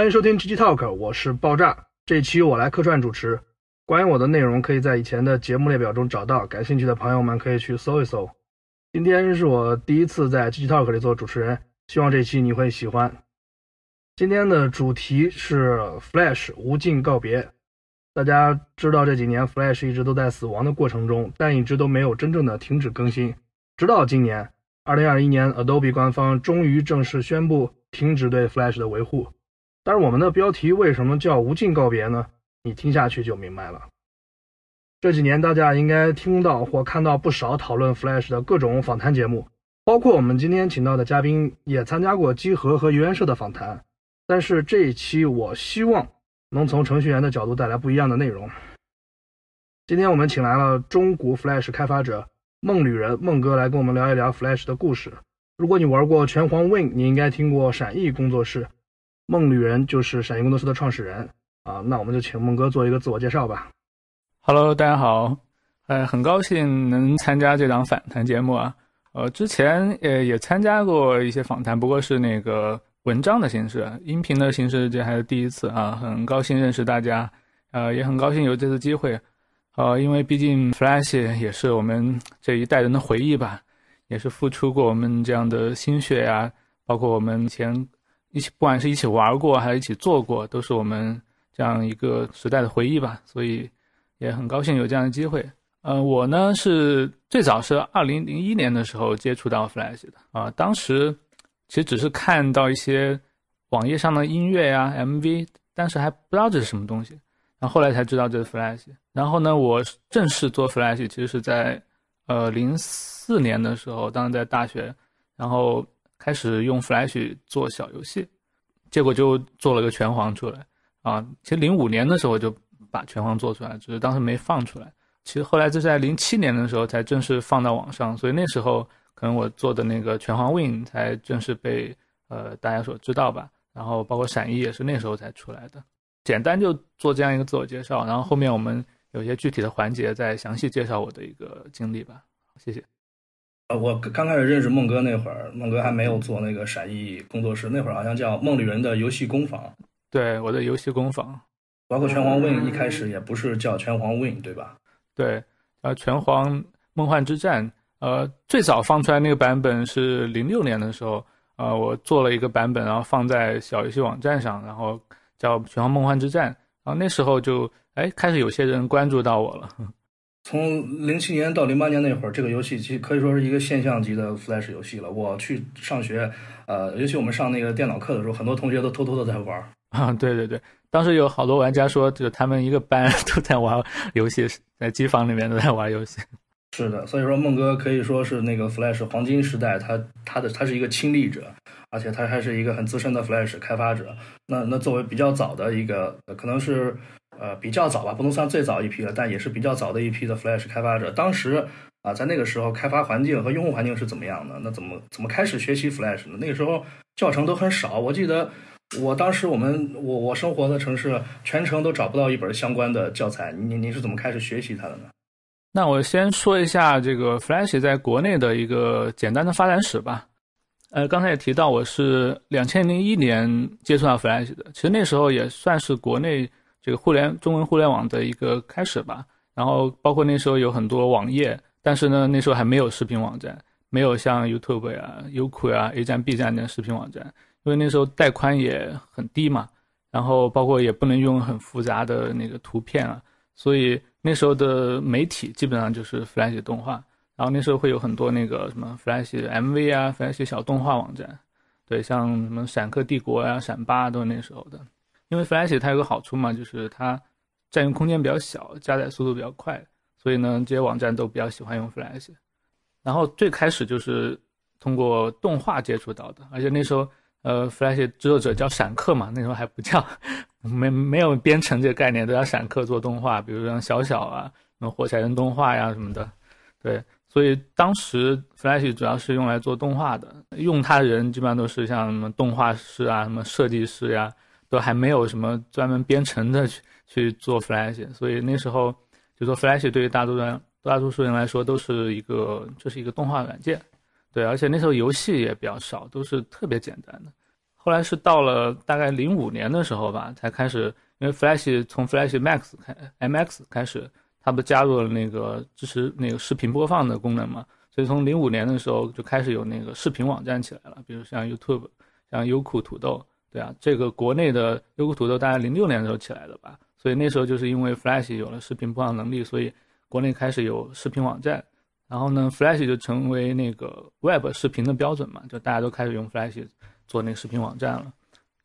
欢迎收听 GG Talk，我是爆炸。这期我来客串主持。关于我的内容，可以在以前的节目列表中找到，感兴趣的朋友们可以去搜一搜。今天是我第一次在 GG Talk 里做主持人，希望这期你会喜欢。今天的主题是 Flash 无尽告别。大家知道这几年 Flash 一直都在死亡的过程中，但一直都没有真正的停止更新，直到今年。二零二一年，Adobe 官方终于正式宣布停止对 Flash 的维护。但是我们的标题为什么叫“无尽告别”呢？你听下去就明白了。这几年大家应该听到或看到不少讨论 Flash 的各种访谈节目，包括我们今天请到的嘉宾也参加过机核和游研社的访谈。但是这一期我希望能从程序员的角度带来不一样的内容。今天我们请来了中古 Flash 开发者。梦旅人梦哥来跟我们聊一聊 Flash 的故事。如果你玩过拳皇 Win，你应该听过闪翼工作室。梦旅人就是闪翼工作室的创始人啊。那我们就请梦哥做一个自我介绍吧。Hello，大家好，呃，很高兴能参加这档访谈节目啊。呃，之前呃也参加过一些访谈，不过是那个文章的形式，音频的形式这还是第一次啊。很高兴认识大家，呃，也很高兴有这次机会。呃，因为毕竟 Flash 也是我们这一代人的回忆吧，也是付出过我们这样的心血呀，包括我们前一起，不管是一起玩过还是一起做过，都是我们这样一个时代的回忆吧。所以也很高兴有这样的机会。呃，我呢是最早是二零零一年的时候接触到 Flash 的啊，当时其实只是看到一些网页上的音乐呀、MV，但是还不知道这是什么东西。然后后来才知道这是 Flash，然后呢，我正式做 Flash 其实是在，呃，零四年的时候，当时在大学，然后开始用 Flash 做小游戏，结果就做了个拳皇出来，啊，其实零五年的时候就把拳皇做出来，只是当时没放出来。其实后来是在零七年的时候才正式放到网上，所以那时候可能我做的那个拳皇 Win 才正式被呃大家所知道吧，然后包括闪翼也是那时候才出来的。简单就做这样一个自我介绍，然后后面我们有些具体的环节再详细介绍我的一个经历吧。谢谢。呃，我刚开始认识孟哥那会儿，孟哥还没有做那个闪翼工作室，那会儿好像叫梦旅人的游戏工坊。对，我的游戏工坊，包括拳皇 Win 一开始也不是叫拳皇 Win，对吧？对，呃，拳皇梦幻之战，呃，最早放出来那个版本是零六年的时候，呃，我做了一个版本，然后放在小游戏网站上，然后。叫《拳皇梦幻之战》，然后那时候就哎开始有些人关注到我了。从零七年到零八年那会儿，这个游戏其实可以说是一个现象级的 Flash 游戏了。我去上学，呃，尤其我们上那个电脑课的时候，很多同学都偷偷的在玩。啊，对对对，当时有好多玩家说，就他们一个班 都在玩游戏，在机房里面都在玩游戏。是的，所以说孟哥可以说是那个 Flash 黄金时代，他他的他是一个亲历者。而且他还是一个很资深的 Flash 开发者。那那作为比较早的一个，可能是呃比较早吧，不能算最早一批了，但也是比较早的一批的 Flash 开发者。当时啊，在那个时候，开发环境和用户环境是怎么样的？那怎么怎么开始学习 Flash 呢？那个时候教程都很少。我记得我当时我们我我生活的城市全程都找不到一本相关的教材。你你是怎么开始学习它的呢？那我先说一下这个 Flash 在国内的一个简单的发展史吧。呃，刚才也提到我是两千零一年接触到 Flash 的，其实那时候也算是国内这个互联中文互联网的一个开始吧。然后包括那时候有很多网页，但是呢，那时候还没有视频网站，没有像 YouTube 呀、优酷呀、A 站、B 站的视频网站，因为那时候带宽也很低嘛。然后包括也不能用很复杂的那个图片啊，所以那时候的媒体基本上就是 Flash 动画。然后那时候会有很多那个什么 Flash MV 啊，Flash 小动画网站，对，像什么闪客帝国呀、闪八都是那时候的。因为 Flash 它有个好处嘛，就是它占用空间比较小，加载速度比较快，所以呢，这些网站都比较喜欢用 Flash。然后最开始就是通过动画接触到的，而且那时候呃，Flash 制作者叫闪客嘛，那时候还不叫 没没有编程这个概念，都叫闪客做动画，比如像小小啊、什么火柴人动画呀什么的，对。所以当时 Flash 主要是用来做动画的，用它的人基本上都是像什么动画师啊、什么设计师呀，都还没有什么专门编程的去去做 Flash。所以那时候就说 Flash 对于大多数人大多数人来说都是一个这是一个动画软件，对，而且那时候游戏也比较少，都是特别简单的。后来是到了大概零五年的时候吧，才开始，因为 Flash 从 Flash Max 开 MX 开始，它不加入了那个支持那个视频播放的功能嘛，所以从零五年的时候就开始有那个视频网站起来了，比如像 YouTube，像优酷土豆，对啊，这个国内的优酷土豆大概零六年的时候起来的吧，所以那时候就是因为 Flash 有了视频播放能力，所以国内开始有视频网站。然后呢，Flash 就成为那个 Web 视频的标准嘛，就大家都开始用 Flash 做那个视频网站了。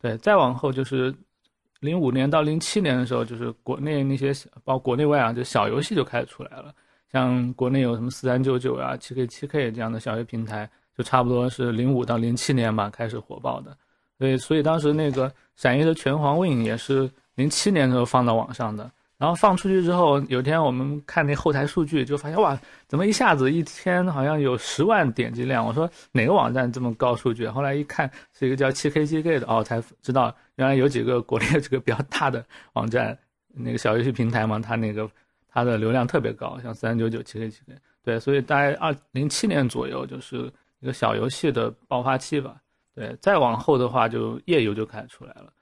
对，再往后就是零五年到零七年的时候，就是国内那些包括国内外啊，就小游戏就开始出来了。像国内有什么四三九九啊、七 K 七 K 这样的小游戏平台，就差不多是零五到零七年吧开始火爆的。对，所以当时那个闪夜的拳皇 Win 也是零七年的时候放到网上的。然后放出去之后，有一天我们看那后台数据，就发现哇，怎么一下子一天好像有十万点击量？我说哪个网站这么高数据？后来一看是一个叫七 KGK 的，哦，才知道原来有几个国内这个比较大的网站，那个小游戏平台嘛，它那个它的流量特别高，像三九九、七 K 七 K，对，所以大概二零七年左右就是一个小游戏的爆发期吧。对，再往后的话就页游就开始出来了，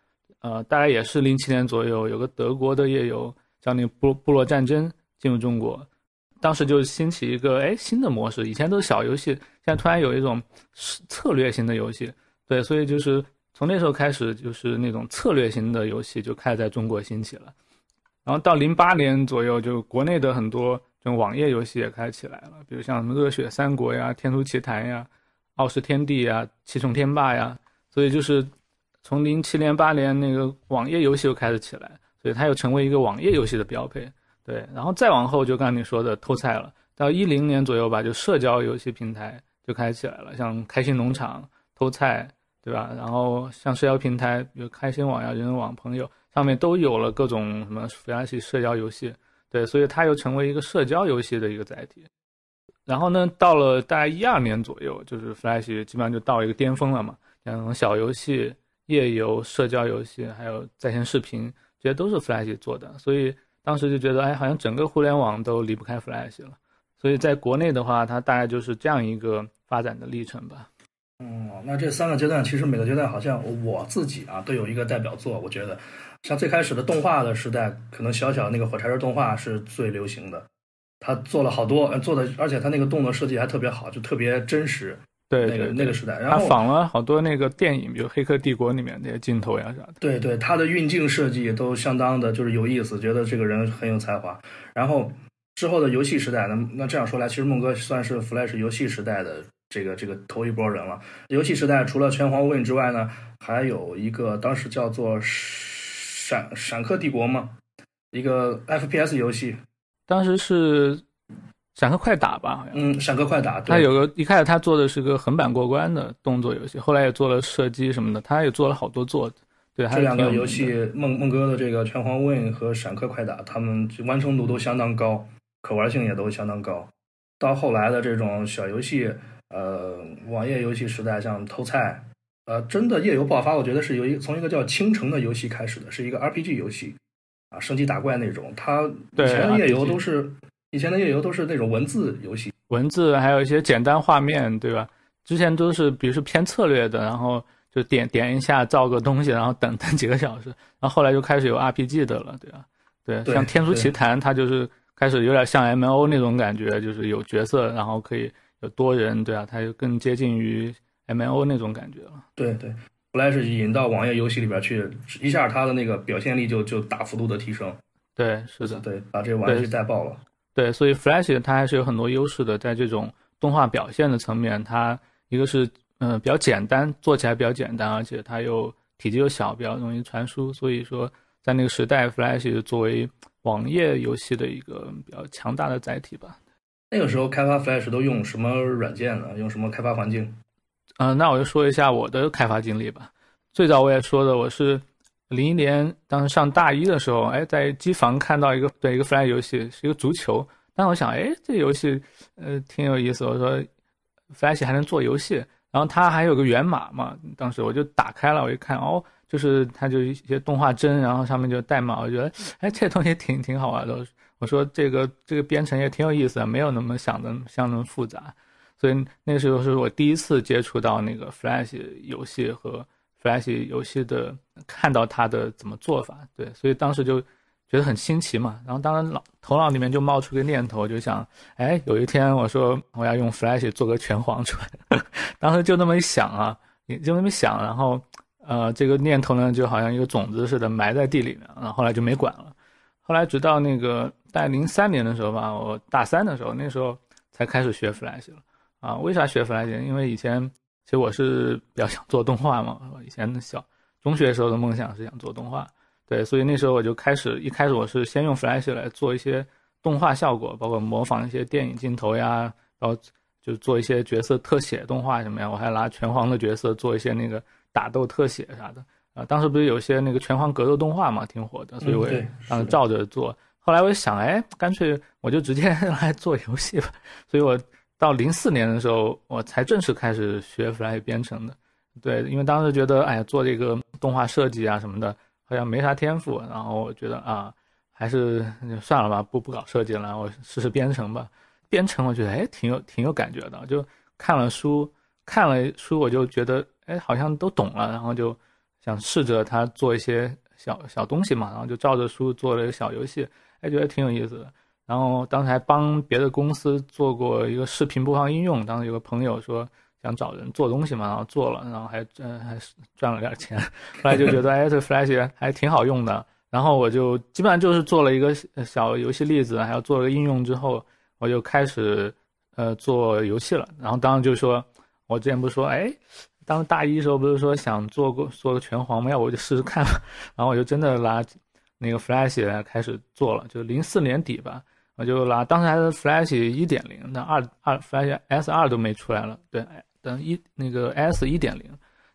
呃，大概也是零七年左右，有个德国的页游。叫那个部部落战争进入中国，当时就兴起一个哎新的模式，以前都是小游戏，现在突然有一种策略型的游戏，对，所以就是从那时候开始，就是那种策略型的游戏就开始在中国兴起了。然后到零八年左右，就国内的很多这种网页游戏也开始起来了，比如像什么《热血三国》呀、《天书奇谭》呀、《傲视天地》呀、《七重天霸》呀，所以就是从零七年八年那个网页游戏又开始起来。所以它又成为一个网页游戏的标配，对，然后再往后就刚你说的偷菜了，到一零年左右吧，就社交游戏平台就开始起来了，像开心农场、偷菜，对吧？然后像社交平台，比如开心网呀、人人网、朋友上面都有了各种什么 Flash 社交游戏，对，所以它又成为一个社交游戏的一个载体。然后呢，到了大概一二年左右，就是 Flash 基本上就到一个巅峰了嘛，像小游戏、页游、社交游戏，还有在线视频。这些都是 Flash 做的，所以当时就觉得，哎，好像整个互联网都离不开 Flash 了。所以在国内的话，它大概就是这样一个发展的历程吧。嗯，那这三个阶段，其实每个阶段好像我自己啊都有一个代表作。我觉得，像最开始的动画的时代，可能小小那个火柴人动画是最流行的，他做了好多，做的，而且他那个动作设计还特别好，就特别真实。对那个那个时代，然后他仿了好多那个电影，比如《黑客帝国》里面那些镜头呀啥的。对对，他的运镜设计都相当的，就是有意思，觉得这个人很有才华。然后之后的游戏时代，那那这样说来，其实孟哥算是 Flash 游戏时代的这个这个头一波人了。游戏时代除了拳皇 Win 之外呢，还有一个当时叫做闪闪客帝国嘛，一个 FPS 游戏，当时是。闪客快打吧，好像。嗯，闪客快打。他有个一开始他做的是个横版过关的动作游戏，后来也做了射击什么的，他也做了好多做。对，这两个游戏，梦梦哥的这个拳皇 Win 和闪客快打，他们完成度都相当高，可玩性也都相当高。到后来的这种小游戏，呃，网页游戏时代，像偷菜，呃，真的页游爆发，我觉得是由一从一个叫倾城的游戏开始的，是一个 RPG 游戏，啊，升级打怪那种。它以前的页游都是。以前的页游都是那种文字游戏，文字还有一些简单画面，对吧？之前都是比如说偏策略的，然后就点点一下造个东西，然后等 等几个小时，然后后来就开始有 RPG 的了，对吧？对，像《天书奇谭》，它就是开始有点像 MO 那种感觉，就是有角色，然后可以有多人，对啊，它就更接近于 MO 那种感觉了。对对，后来是引到网页游戏里边去，一下它的那个表现力就就大幅度的提升。对，是的，对，把这个玩具带爆了。对，所以 Flash 它还是有很多优势的，在这种动画表现的层面，它一个是嗯比较简单，做起来比较简单，而且它又体积又小，比较容易传输。所以说，在那个时代，Flash 作为网页游戏的一个比较强大的载体吧。那个时候开发 Flash 都用什么软件呢？用什么开发环境？嗯，那我就说一下我的开发经历吧。最早我也说的，我是。零一年当时上大一的时候，哎，在机房看到一个对一个 Flash 游戏，是一个足球。但我想，哎，这游戏呃挺有意思。我说，Flash 还能做游戏，然后它还有个源码嘛。当时我就打开了，我一看，哦，就是它就一些动画帧，然后上面就代码。我觉得，哎，这东西挺挺好玩的。我说这个这个编程也挺有意思的，没有那么想的像那么复杂。所以那时候是我第一次接触到那个 Flash 游戏和。Flash 游戏的，看到它的怎么做法，对，所以当时就觉得很新奇嘛。然后当然脑头脑里面就冒出个念头，就想，哎，有一天我说我要用 Flash 做个拳皇出来，当时就那么一想啊，也就那么想，然后呃，这个念头呢就好像一个种子似的埋在地里面，然后后来就没管了。后来直到那个在零三年的时候吧，我大三的时候，那时候才开始学 Flash 了啊。为啥学 Flash？因为以前。其实我是比较想做动画嘛，以前小中学时候的梦想是想做动画，对，所以那时候我就开始，一开始我是先用 Flash 来做一些动画效果，包括模仿一些电影镜头呀，然后就做一些角色特写动画什么呀，我还拿拳皇的角色做一些那个打斗特写啥的啊。当时不是有些那个拳皇格斗动画嘛，挺火的，所以我也当时照着做。后来我就想，哎，干脆我就直接 来做游戏吧，所以我。到零四年的时候，我才正式开始学 Flash 编程的。对，因为当时觉得，哎呀，做这个动画设计啊什么的，好像没啥天赋。然后我觉得啊，还是算了吧，不不搞设计了，我试试编程吧。编程我觉得，哎，挺有挺有感觉的。就看了书，看了书，我就觉得，哎，好像都懂了。然后就想试着他做一些小小东西嘛，然后就照着书做了一个小游戏，哎，觉得挺有意思的。然后当时还帮别的公司做过一个视频播放应用，当时有个朋友说想找人做东西嘛，然后做了，然后还赚还赚了点钱。后来就觉得 哎，这 Flash 还挺好用的。然后我就基本上就是做了一个小游戏例子，还有做了个应用之后，我就开始呃做游戏了。然后当时就说，我之前不是说哎，当时大一时候不是说想做过做个拳皇吗？要不我就试试看吧。然后我就真的拿那个 Flash 开始做了，就零四年底吧。我就拿当时还是 Flash 一点零，那二二 Flash S 二都没出来了，对，等一那个 S 一点零，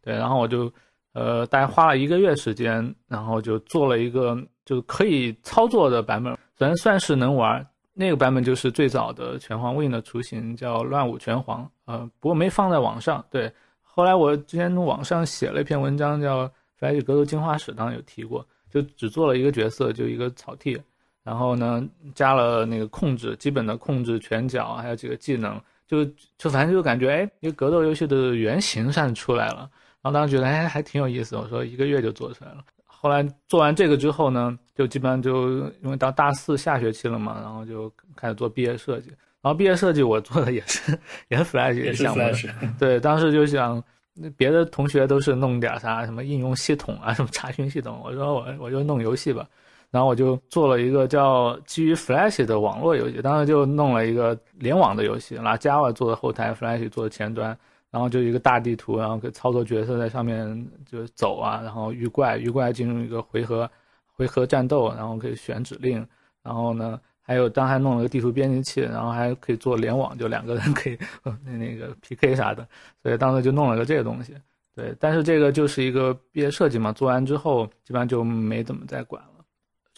对，然后我就呃大概花了一个月时间，然后就做了一个就可以操作的版本，虽然算是能玩，那个版本就是最早的拳皇 Win 的雏形，叫乱舞拳皇，呃，不过没放在网上，对，后来我之前网上写了一篇文章叫 Flash 格斗进化史，当时有提过，就只做了一个角色，就一个草剃。然后呢，加了那个控制，基本的控制拳脚，还有几个技能，就就反正就感觉，哎，一个格斗游戏的原型算是出来了。然后当时觉得，哎，还挺有意思。我说一个月就做出来了。后来做完这个之后呢，就基本上就因为到大四下学期了嘛，然后就开始做毕业设计。然后毕业设计我做的也是 也是 Flash 项目，对，当时就想，别的同学都是弄点啥什么应用系统啊，什么查询系统，我说我我就弄游戏吧。然后我就做了一个叫基于 Flash 的网络游戏，当时就弄了一个联网的游戏，拿 Java 做的后台，Flash 做的前端，然后就一个大地图，然后可以操作角色在上面就走啊，然后遇怪，遇怪进入一个回合，回合战斗，然后可以选指令，然后呢，还有当还弄了个地图编辑器，然后还可以做联网，就两个人可以那那个 PK 啥的，所以当时就弄了个这个东西，对，但是这个就是一个毕业设计嘛，做完之后基本上就没怎么再管了。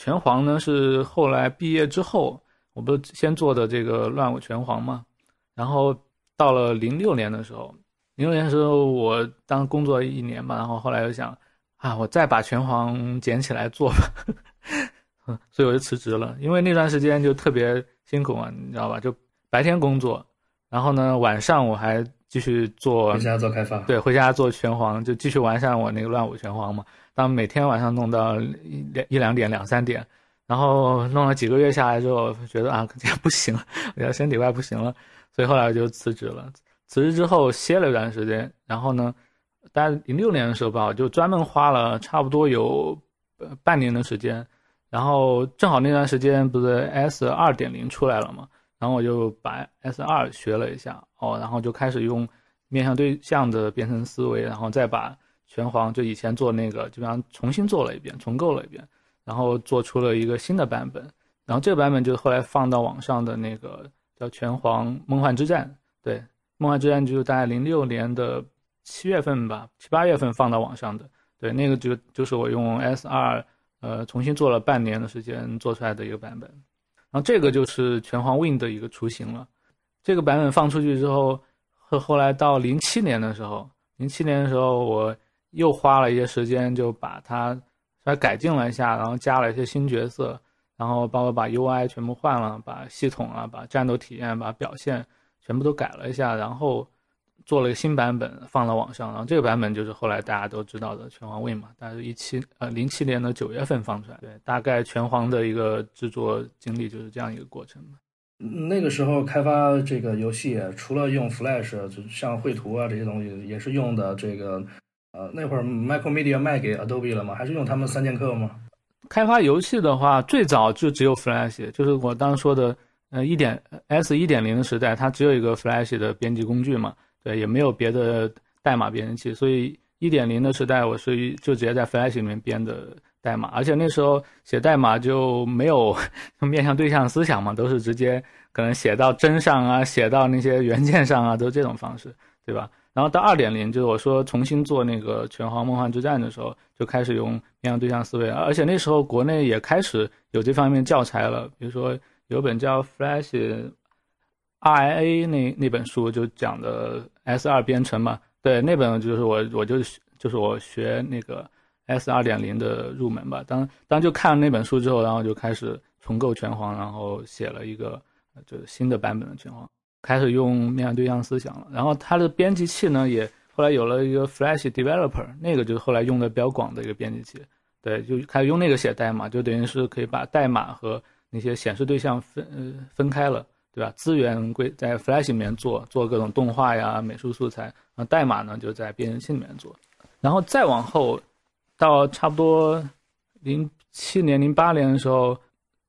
拳皇呢是后来毕业之后，我不是先做的这个乱舞拳皇嘛，然后到了零六年的时候，零六年的时候我当工作一年嘛，然后后来又想，啊，我再把拳皇捡起来做吧，所以我就辞职了，因为那段时间就特别辛苦嘛，你知道吧？就白天工作，然后呢晚上我还继续做，回家做开发，对，回家做拳皇，就继续完善我那个乱舞拳皇嘛。当每天晚上弄到一两一两点两三点，然后弄了几个月下来之后，觉得啊，这样不行，我觉得身体快不行了，所以后来就辞职了。辞职之后歇了一段时间，然后呢，大概零六年的时候吧，我就专门花了差不多有半年的时间，然后正好那段时间不是 S 二点零出来了嘛，然后我就把 S 二学了一下，哦，然后就开始用面向对象的编程思维，然后再把。拳皇就以前做那个，基本上重新做了一遍，重构了一遍，然后做出了一个新的版本。然后这个版本就是后来放到网上的那个叫《拳皇梦幻之战》。对，《梦幻之战》就是大概零六年的七月份吧，七八月份放到网上的。对，那个就就是我用 S 二呃重新做了半年的时间做出来的一个版本。然后这个就是拳皇 Win 的一个雏形了。这个版本放出去之后，后后来到零七年的时候，零七年的时候我。又花了一些时间，就把它稍微改进了一下，然后加了一些新角色，然后包括把 UI 全部换了，把系统啊、把战斗体验、把表现全部都改了一下，然后做了一个新版本放到网上，然后这个版本就是后来大家都知道的拳皇 Win 嘛，大概是一七呃零七年的九月份放出来。对，大概拳皇的一个制作经历就是这样一个过程嘛。那个时候开发这个游戏，除了用 Flash，就像绘图啊这些东西，也是用的这个呃那会儿 Micromedia 卖给 Adobe 了吗？还是用他们三剑客吗？开发游戏的话，最早就只有 Flash，就是我刚说的呃一点 S 一点零的时代，它只有一个 Flash 的编辑工具嘛，对，也没有别的代码编辑器，所以一点零的时代我是就直接在 Flash 里面编的。代码，而且那时候写代码就没有 面向对象思想嘛，都是直接可能写到帧上啊，写到那些元件上啊，都是这种方式，对吧？然后到二点零，就是我说重新做那个《拳皇梦幻之战》的时候，就开始用面向对象思维，而且那时候国内也开始有这方面教材了，比如说有本叫《Flash RIA》那那本书，就讲的 S 二编程嘛，对，那本就是我我就就是我学那个。S 二点零的入门吧，当当就看了那本书之后，然后就开始重构拳皇，然后写了一个就是新的版本的拳皇，开始用面向对象思想了。然后它的编辑器呢，也后来有了一个 Flash Developer，那个就是后来用的比较广的一个编辑器。对，就开始用那个写代码，就等于是可以把代码和那些显示对象分分开了，对吧？资源归在 Flash 里面做做各种动画呀、美术素材，那代码呢就在编辑器里面做，然后再往后。到差不多零七年、零八年的时候，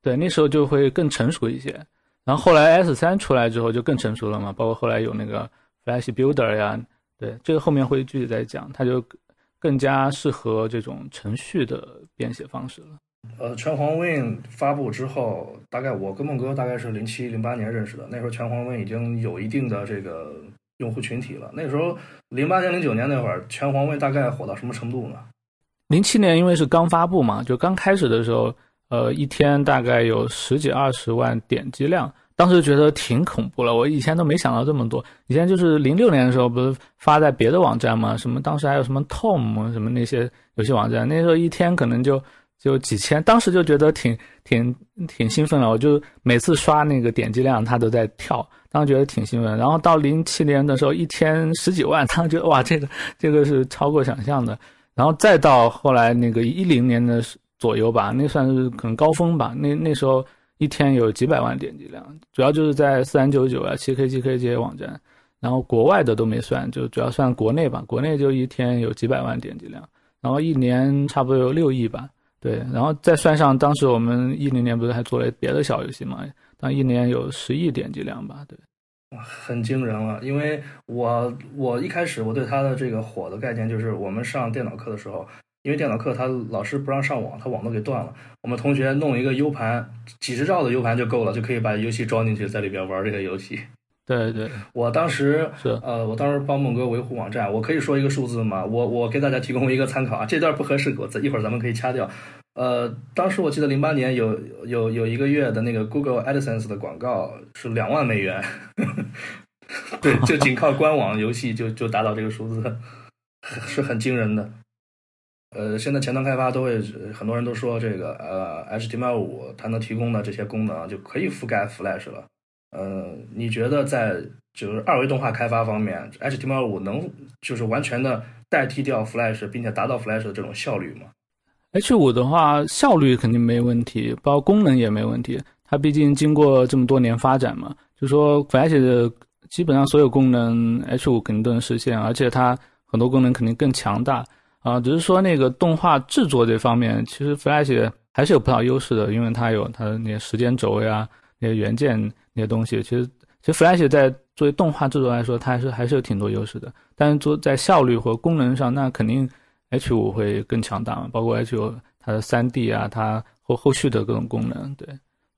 对，那时候就会更成熟一些。然后后来 S 三出来之后就更成熟了嘛，包括后来有那个 Flash Builder 呀，对，这个后面会具体再讲，它就更加适合这种程序的编写方式了。呃，拳皇 Win 发布之后，大概我跟孟哥大概是零七、零八年认识的，那时候拳皇 Win 已经有一定的这个用户群体了。那时候零八年、零九年那会儿，拳皇 Win 大概火到什么程度呢？零七年因为是刚发布嘛，就刚开始的时候，呃，一天大概有十几二十万点击量，当时觉得挺恐怖了。我以前都没想到这么多。以前就是零六年的时候，不是发在别的网站吗，什么当时还有什么 Tom 什么那些游戏网站，那时候一天可能就就几千，当时就觉得挺挺挺兴奋了。我就每次刷那个点击量，它都在跳，当时觉得挺兴奋。然后到零七年的时候，一天十几万，当时觉得哇，这个这个是超过想象的。然后再到后来那个一零年的左右吧，那算是可能高峰吧。那那时候一天有几百万点击量，主要就是在四三九九啊、七 K、七 K 这些网站，然后国外的都没算，就主要算国内吧。国内就一天有几百万点击量，然后一年差不多有六亿吧。对，然后再算上当时我们一零年不是还做了别的小游戏嘛，当一年有十亿点击量吧。对。很惊人了，因为我我一开始我对他的这个火的概念就是我们上电脑课的时候，因为电脑课他老师不让上网，他网都给断了，我们同学弄一个 U 盘，几十兆的 U 盘就够了，就可以把游戏装进去，在里边玩这个游戏。对对，我当时是呃，我当时帮孟哥维护网站，我可以说一个数字吗？我我给大家提供一个参考啊，这段不合适，我一会儿咱们可以掐掉。呃，当时我记得零八年有有有一个月的那个 Google AdSense 的广告是两万美元，对，就仅靠官网游戏就就达到这个数字，是很惊人的。呃，现在前端开发都会很多人都说这个呃 HTML5 它能提供的这些功能就可以覆盖 Flash 了。呃，你觉得在就是二维动画开发方面，HTML5 能就是完全的代替掉 Flash，并且达到 Flash 的这种效率吗？H 五的话，效率肯定没问题，包功能也没问题。它毕竟经过这么多年发展嘛，就说 Flash 的基本上所有功能 H 五肯定都能实现，而且它很多功能肯定更强大啊。只是说那个动画制作这方面，其实 Flash 还是有不少优势的，因为它有它的那些时间轴呀、那些元件那些东西。其实，其实 Flash 在作为动画制作来说，它还是还是有挺多优势的。但是做在效率和功能上，那肯定。H 五会更强大嘛？包括 H 五它的三 D 啊，它后后续的各种功能，对，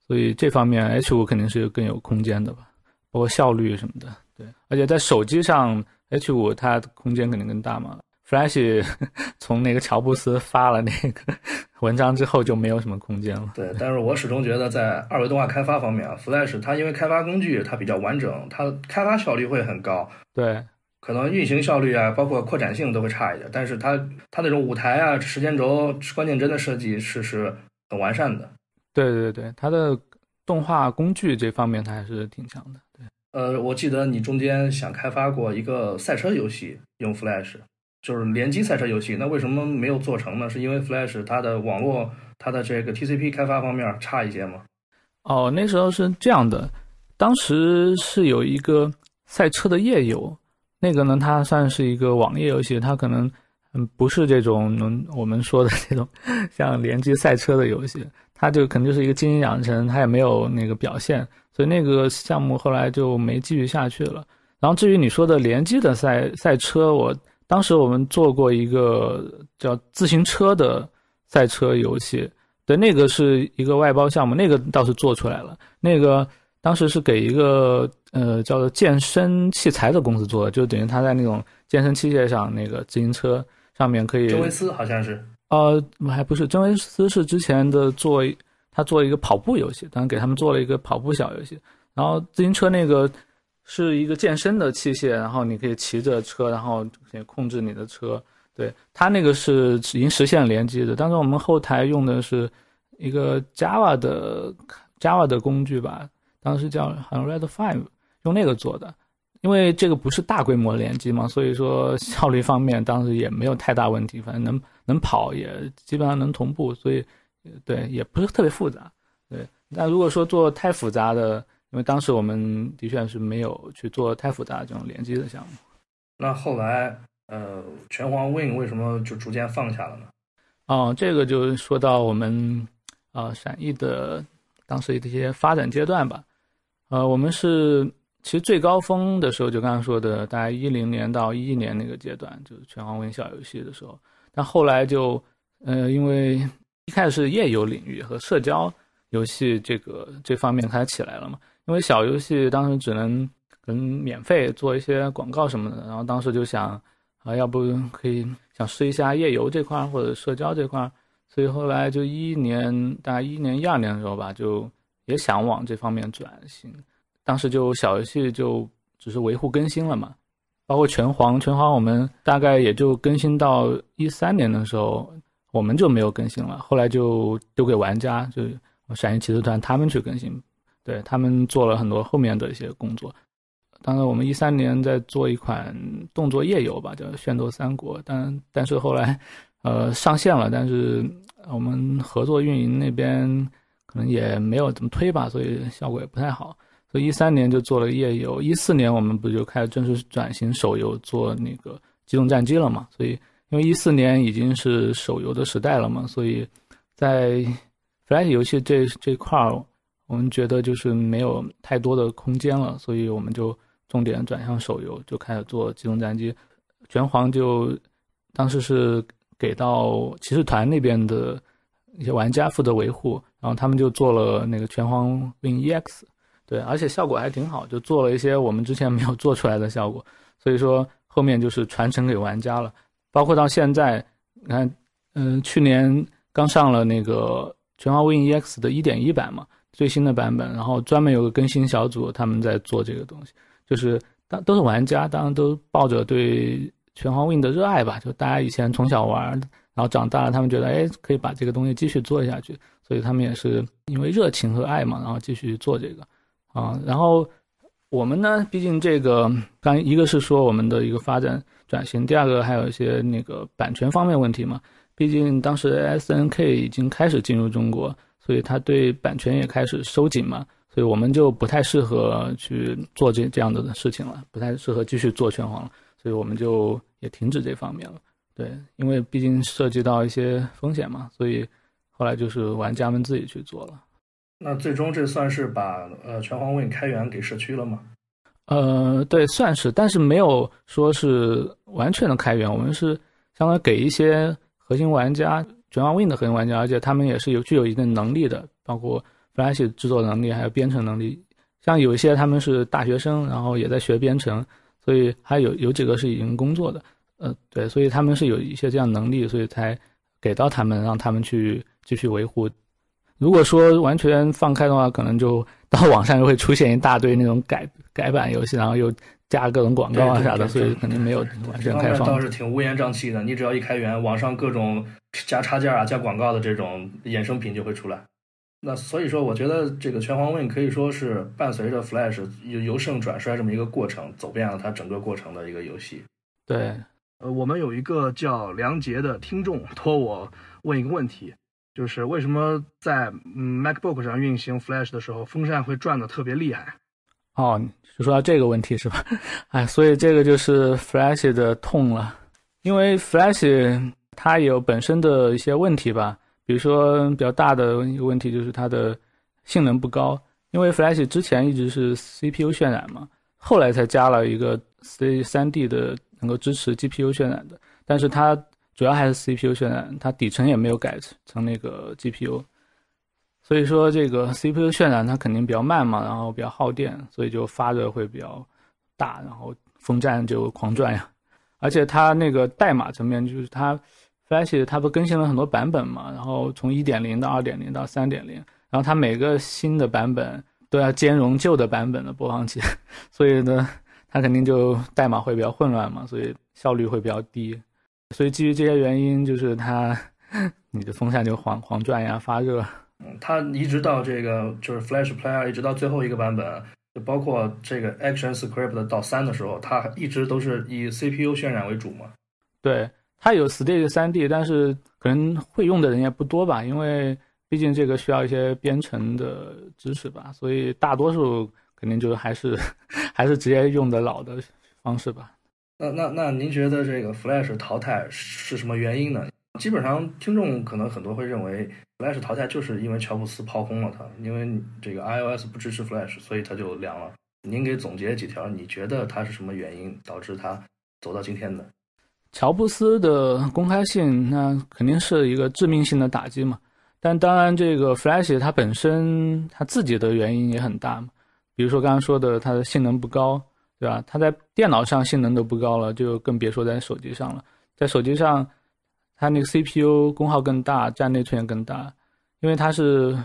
所以这方面 H 五肯定是更有空间的吧？包括效率什么的，对。而且在手机上，H 五它空间肯定更大嘛。Flash 从那个乔布斯发了那个文章之后，就没有什么空间了。对，但是我始终觉得在二维动画开发方面啊，Flash 它因为开发工具它比较完整，它开发效率会很高。对。可能运行效率啊，包括扩展性都会差一点，但是它它那种舞台啊、时间轴、关键帧的设计是是很完善的。对对对，它的动画工具这方面它还是挺强的。对，呃，我记得你中间想开发过一个赛车游戏用 Flash，就是联机赛车游戏，那为什么没有做成呢？是因为 Flash 它的网络、它的这个 TCP 开发方面差一些吗？哦，那时候是这样的，当时是有一个赛车的页游，那个呢，它算是一个网页游戏，它可能嗯不是这种能我们说的这种像联机赛车的游戏，它就可能就是一个经营养成，它也没有那个表现。所以那个项目后来就没继续下去了。然后至于你说的联机的赛赛车，我当时我们做过一个叫自行车的赛车游戏，对，那个是一个外包项目，那个倒是做出来了。那个当时是给一个呃叫做健身器材的公司做的，就等于他在那种健身器械上那个自行车上面可以。真维斯好像是。呃，还不是真维斯是之前的做。他做一个跑步游戏，当时给他们做了一个跑步小游戏。然后自行车那个是一个健身的器械，然后你可以骑着车，然后可以控制你的车。对它那个是已经实现联机的。当时我们后台用的是一个 Java 的 Java 的工具吧，当时叫好像 Red Five，用那个做的。因为这个不是大规模联机嘛，所以说效率方面当时也没有太大问题，反正能能跑也基本上能同步，所以。对，也不是特别复杂。对，那如果说做太复杂的，因为当时我们的确是没有去做太复杂这种联机的项目。那后来，呃，拳皇 Win 为什么就逐渐放下了呢？哦，这个就说到我们啊闪翼的当时的一些发展阶段吧。呃，我们是其实最高峰的时候，就刚刚说的，大概一零年到一一年那个阶段，就是拳皇 Win 小游戏的时候。但后来就，呃，因为一开始是页游领域和社交游戏这个这方面开始起来了嘛？因为小游戏当时只能跟免费做一些广告什么的，然后当时就想啊，要不可以想试一下夜游这块或者社交这块，所以后来就一一年大概一一年一二年的时候吧，就也想往这方面转型。当时就小游戏就只是维护更新了嘛，包括拳皇，拳皇我们大概也就更新到一三年的时候。我们就没有更新了，后来就丢给玩家，就闪翼骑士团他们去更新，对他们做了很多后面的一些工作。当然，我们一三年在做一款动作页游吧，叫《炫斗三国》，但但是后来，呃，上线了，但是我们合作运营那边可能也没有怎么推吧，所以效果也不太好。所以一三年就做了页游，一四年我们不就开始正式转型手游，做那个机动战机了嘛？所以。因为一四年已经是手游的时代了嘛，所以在 Flash 游戏这这块儿，我们觉得就是没有太多的空间了，所以我们就重点转向手游，就开始做机动战机。拳皇就当时是给到骑士团那边的一些玩家负责维护，然后他们就做了那个拳皇 Win EX，对，而且效果还挺好，就做了一些我们之前没有做出来的效果，所以说后面就是传承给玩家了。包括到现在，你看，嗯，去年刚上了那个拳皇 Win EX 的一点一版嘛，最新的版本，然后专门有个更新小组，他们在做这个东西，就是当都是玩家，当然都抱着对全华 Win 的热爱吧，就大家以前从小玩，然后长大了，他们觉得，哎，可以把这个东西继续做下去，所以他们也是因为热情和爱嘛，然后继续做这个，啊，然后我们呢，毕竟这个刚一个是说我们的一个发展。转型，第二个还有一些那个版权方面问题嘛，毕竟当时 S N K 已经开始进入中国，所以它对版权也开始收紧嘛，所以我们就不太适合去做这这样的事情了，不太适合继续做拳皇了，所以我们就也停止这方面了。对，因为毕竟涉及到一些风险嘛，所以后来就是玩家们自己去做了。那最终这算是把呃拳皇 Win 开源给社区了吗？呃，对，算是，但是没有说是完全的开源。我们是相当于给一些核心玩家，全网 Win 的核心玩家，而且他们也是有具有一定能力的，包括 Flash 制作能力，还有编程能力。像有一些他们是大学生，然后也在学编程，所以还有有几个是已经工作的。呃，对，所以他们是有一些这样能力，所以才给到他们，让他们去继续维护。如果说完全放开的话，可能就到网上又会出现一大堆那种改改版游戏，然后又加各种广告啊啥的，所以肯定没有完全开放。倒是挺乌烟瘴气的，你只要一开源，网上各种加插件啊、加广告的这种衍生品就会出来。那所以说，我觉得这个拳皇 Win 可以说是伴随着 Flash 由由盛转衰这么一个过程，走遍了它整个过程的一个游戏。对，呃，我们有一个叫梁杰的听众托我问一个问题，就是为什么在嗯 MacBook 上运行 Flash 的时候，风扇会转的特别厉害？哦，就说到这个问题是吧？哎，所以这个就是 Flash 的痛了，因为 Flash 它有本身的一些问题吧，比如说比较大的一个问题就是它的性能不高，因为 Flash 之前一直是 CPU 渲染嘛，后来才加了一个 C 三 D 的能够支持 GPU 渲染的，但是它主要还是 CPU 渲染，它底层也没有改成那个 GPU。所以说，这个 CPU 渲染它肯定比较慢嘛，然后比较耗电，所以就发热会比较大，然后风扇就狂转呀。而且它那个代码层面，就是它 Flash 它不更新了很多版本嘛，然后从1.0到2.0到3.0，然后它每个新的版本都要兼容旧的版本的播放器，所以呢，它肯定就代码会比较混乱嘛，所以效率会比较低。所以基于这些原因，就是它 你的风扇就狂狂转呀，发热。它一直到这个就是 Flash Player，一直到最后一个版本，就包括这个 Action Script 到三的时候，它一直都是以 CPU 渲染为主嘛。对，它有 Stage 3D，但是可能会用的人也不多吧，因为毕竟这个需要一些编程的知识吧，所以大多数肯定就是还是 还是直接用的老的方式吧。那那那您觉得这个 Flash 淘汰是什么原因呢？基本上听众可能很多会认为。Flash 淘汰就是因为乔布斯抛空了它，因为这个 iOS 不支持 Flash，所以它就凉了。您给总结几条，你觉得它是什么原因导致它走到今天的？乔布斯的公开信，那肯定是一个致命性的打击嘛。但当然，这个 Flash 它本身它自己的原因也很大嘛。比如说刚刚说的，它的性能不高，对吧？它在电脑上性能都不高了，就更别说在手机上了。在手机上。它那个 CPU 功耗更大，占内存也更大，因为它是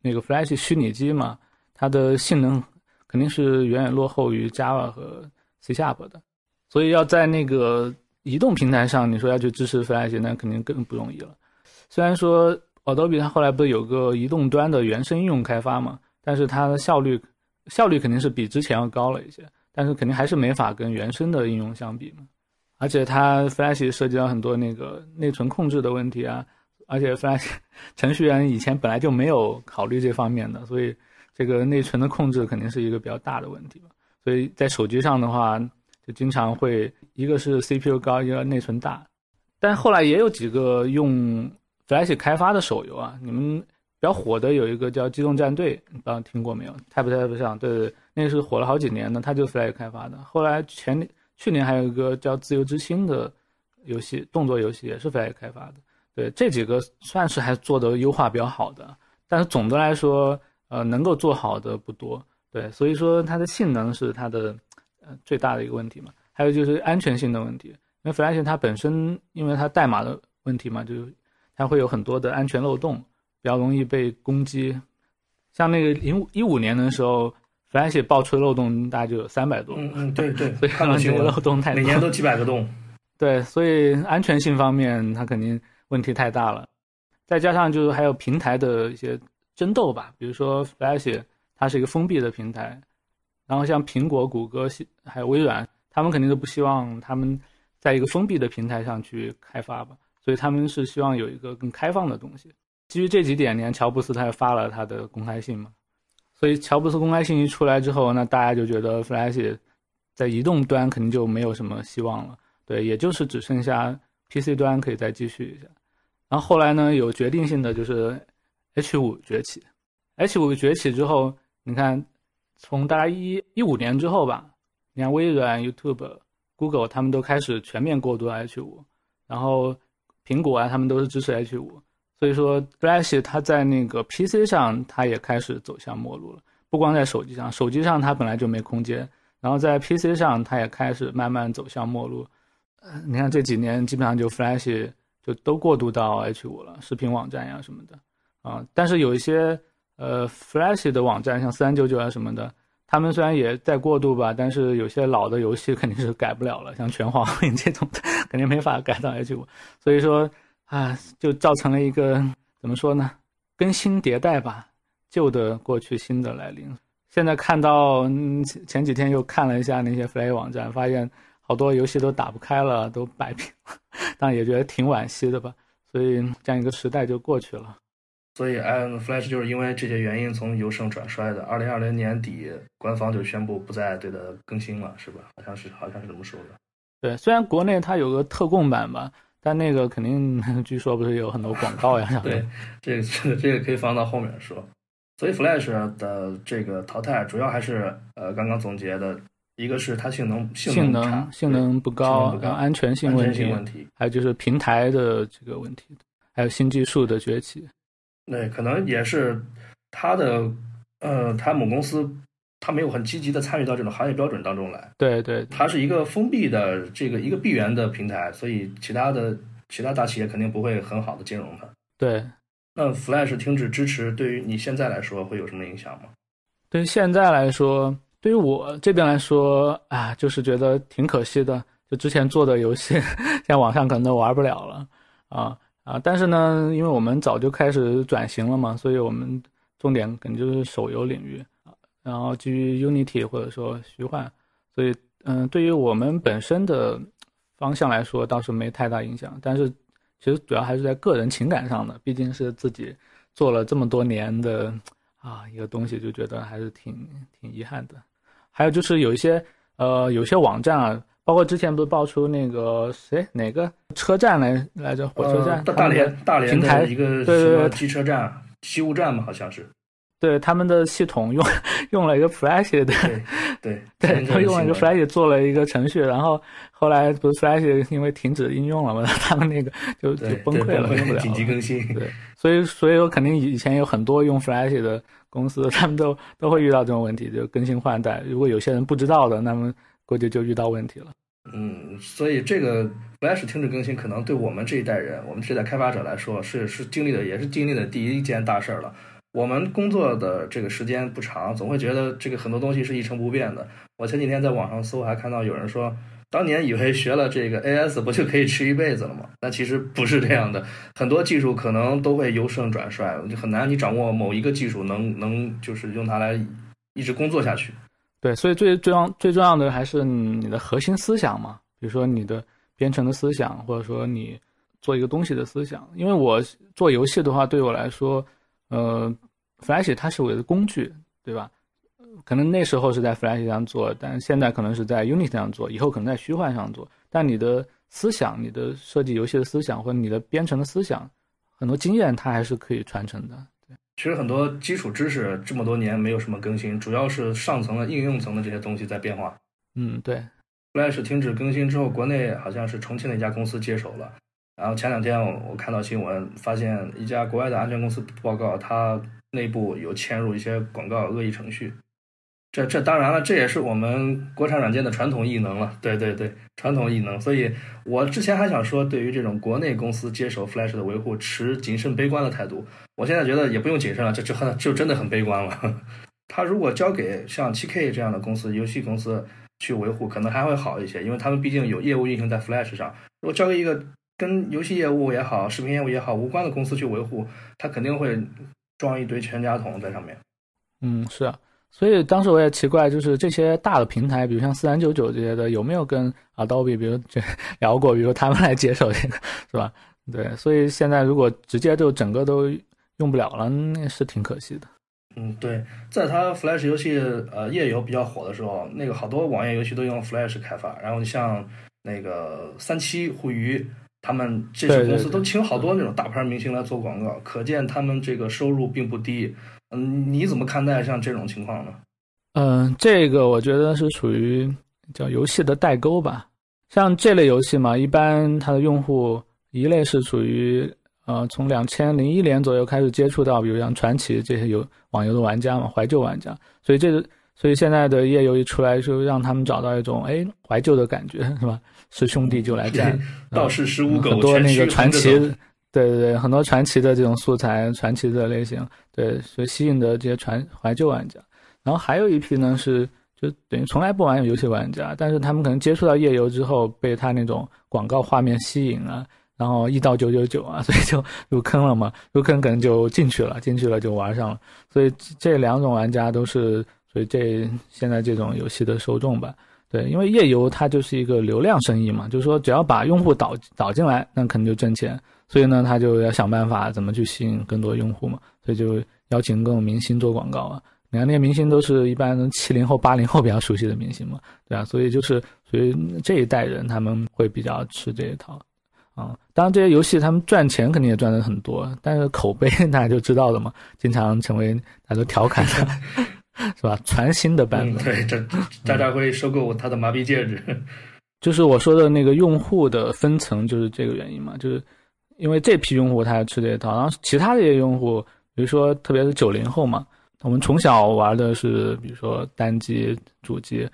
那个 Flash 虚拟机嘛，它的性能肯定是远远落后于 Java 和 C Sharp 的，所以要在那个移动平台上，你说要去支持 Flash，那肯定更不容易了。虽然说 Adobe 它后来不是有个移动端的原生应用开发嘛，但是它的效率效率肯定是比之前要高了一些，但是肯定还是没法跟原生的应用相比嘛。而且它 Flash 涉及到很多那个内存控制的问题啊，而且 Flash 程序员以前本来就没有考虑这方面的，所以这个内存的控制肯定是一个比较大的问题吧。所以在手机上的话，就经常会一个是 CPU 高，一个内存大。但后来也有几个用 Flash 开发的手游啊，你们比较火的有一个叫《机动战队》，不知道听过没有？Type Type 上，对对对，那是火了好几年的，它就 Flash 开发的。后来前。去年还有一个叫《自由之心》的游戏，动作游戏也是 Fly 开发的。对，这几个算是还做的优化比较好的，但是总的来说，呃，能够做好的不多。对，所以说它的性能是它的呃最大的一个问题嘛。还有就是安全性的问题，因为 Flash 它本身因为它代码的问题嘛，就它会有很多的安全漏洞，比较容易被攻击。像那个零一五年的时候。Flash 爆出的漏洞大概就有三百多，嗯嗯，对对，所以可能这个漏洞太多，每年都几百个洞。对，所以安全性方面它肯定问题太大了，再加上就是还有平台的一些争斗吧，比如说 Flash 它是一个封闭的平台，然后像苹果、谷歌还有微软，他们肯定都不希望他们在一个封闭的平台上去开发吧，所以他们是希望有一个更开放的东西。基于这几点，你看乔布斯他也发了他的公开信嘛。所以乔布斯公开信息出来之后，那大家就觉得 Flash 在移动端肯定就没有什么希望了，对，也就是只剩下 PC 端可以再继续一下。然后后来呢，有决定性的就是 H5 崛起，H5 崛起之后，你看从大概一一五年之后吧，你看微软、YouTube、Google 他们都开始全面过渡 H5，然后苹果啊，他们都是支持 H5。所以说，Flash 它在那个 PC 上，它也开始走向末路了。不光在手机上，手机上它本来就没空间，然后在 PC 上，它也开始慢慢走向末路。呃，你看这几年基本上就 Flash 就都过渡到 H5 了，视频网站呀什么的啊。但是有一些呃 Flash 的网站，像四三九九啊什么的，他们虽然也在过渡吧，但是有些老的游戏肯定是改不了了，像拳皇 这种肯定没法改到 H5。所以说。啊，就造成了一个怎么说呢？更新迭代吧，旧的过去，新的来临。现在看到前几天又看了一下那些 Flash 网站，发现好多游戏都打不开了，都摆平了，但也觉得挺惋惜的吧。所以这样一个时代就过去了。所以 Iron Flash 就是因为这些原因从由盛转衰的。二零二零年底，官方就宣布不再对它更新了，是吧？好像是，好像是这么说的。对，虽然国内它有个特供版吧，但那个肯定据说不是有很多广告呀？对，这个这个这个可以放到后面说。所以 Flash 的这个淘汰主要还是呃刚刚总结的，一个是它性能性能性能不高，然后安全性问题，还有就是平台的这个问题，还有新技术的崛起。对，可能也是他的，呃，他母公司他没有很积极的参与到这种行业标准当中来。对对，它是一个封闭的这个一个闭源的平台，所以其他的其他大企业肯定不会很好的兼容它。对，那 Flash 停止支持，对于你现在来说会有什么影响吗？对于现在来说，对于我这边来说啊，就是觉得挺可惜的，就之前做的游戏，现在网上可能都玩不了了啊。啊，但是呢，因为我们早就开始转型了嘛，所以我们重点肯定就是手游领域啊，然后基于 Unity 或者说虚幻，所以嗯，对于我们本身的方向来说倒是没太大影响。但是其实主要还是在个人情感上的，毕竟是自己做了这么多年的啊一个东西，就觉得还是挺挺遗憾的。还有就是有一些呃，有些网站啊。包括之前不是爆出那个谁哪个车站来来着？火车站，大连大连平台一个什么机车站、西务站嘛，好像是。对他们的系统用 用了一个 Flash 的，对对，他用了一个 Flash 做了一个程序，然后后来不是 Flash 因为停止应用了嘛，他们那个就就崩溃了，用不了。紧急更新。对，所以所以说肯定以前有很多用 Flash 的公司，他们都都会遇到这种问题，就更新换代。如果有些人不知道的，那么。估计就遇到问题了。嗯，所以这个 Flash 停止更新，可能对我们这一代人，我们这代开发者来说，是是经历的，也是经历的第一件大事儿了。我们工作的这个时间不长，总会觉得这个很多东西是一成不变的。我前几天在网上搜，还看到有人说，当年以为学了这个 AS 不就可以吃一辈子了吗？但其实不是这样的，很多技术可能都会由盛转衰，就很难你掌握某一个技术能能就是用它来一直工作下去。对，所以最最重最重要的还是你的核心思想嘛，比如说你的编程的思想，或者说你做一个东西的思想。因为我做游戏的话，对我来说，呃，Flash 它是我的工具，对吧？可能那时候是在 Flash 上做，但现在可能是在 Unity 上做，以后可能在虚幻上做。但你的思想、你的设计游戏的思想或者你的编程的思想，很多经验它还是可以传承的。对其实很多基础知识这么多年没有什么更新，主要是上层的应用层的这些东西在变化。嗯，对。Flash 停止更新之后，国内好像是重庆的一家公司接手了。然后前两天我我看到新闻，发现一家国外的安全公司报告，它内部有嵌入一些广告恶意程序。这这当然了，这也是我们国产软件的传统异能了。对对对，传统异能。所以我之前还想说，对于这种国内公司接手 Flash 的维护，持谨慎悲观的态度。我现在觉得也不用谨慎了，这这很就真的很悲观了。他如果交给像 7K 这样的公司、游戏公司去维护，可能还会好一些，因为他们毕竟有业务运行在 Flash 上。如果交给一个跟游戏业务也好、视频业务也好无关的公司去维护，他肯定会装一堆全家桶在上面。嗯，是啊。所以当时我也奇怪，就是这些大的平台，比如像四三九九这些的，有没有跟 Adobe 比如聊过，比如他们来接手这个，是吧？对，所以现在如果直接就整个都用不了了，那是挺可惜的。嗯，对，在它 Flash 游戏呃页游比较火的时候，那个好多网页游戏都用 Flash 开发，然后你像那个三七、互娱，他们这些公司都请好多那种大牌明星来做广告，可见他们这个收入并不低。嗯，你怎么看待像这种情况呢？嗯，这个我觉得是属于叫游戏的代沟吧。像这类游戏嘛，一般它的用户一类是属于呃，从两千零一年左右开始接触到，比如像传奇这些游网游的玩家嘛，怀旧玩家。所以这个，所以现在的页游一出来，就让他们找到一种哎怀旧的感觉，是吧？是兄弟就来战，道士十五狗，很多那个传奇。对对对，很多传奇的这种素材，传奇的类型，对，所以吸引的这些传怀旧玩家。然后还有一批呢，是就等于从来不玩游戏玩家，但是他们可能接触到夜游之后，被他那种广告画面吸引了，然然后一到九九九啊，所以就入坑了嘛，入坑可能就进去了，进去了就玩上了。所以这两种玩家都是，所以这现在这种游戏的受众吧。对，因为页游它就是一个流量生意嘛，就是说只要把用户导导进来，那肯定就挣钱。所以呢，他就要想办法怎么去吸引更多用户嘛，所以就邀请各种明星做广告啊。你看那些明星都是一般七零后、八零后比较熟悉的明星嘛，对啊，所以就是所以这一代人他们会比较吃这一套啊。当然这些游戏他们赚钱肯定也赚的很多，但是口碑 大家就知道了嘛，经常成为大家都调侃的。是吧？全新的版本，对，这渣渣会收购他的麻痹戒指，就是我说的那个用户的分层，就是这个原因嘛。就是因为这批用户他吃这套，然后其他的一些用户，比如说特别是九零后嘛，我们从小玩的是比如说单机、主机，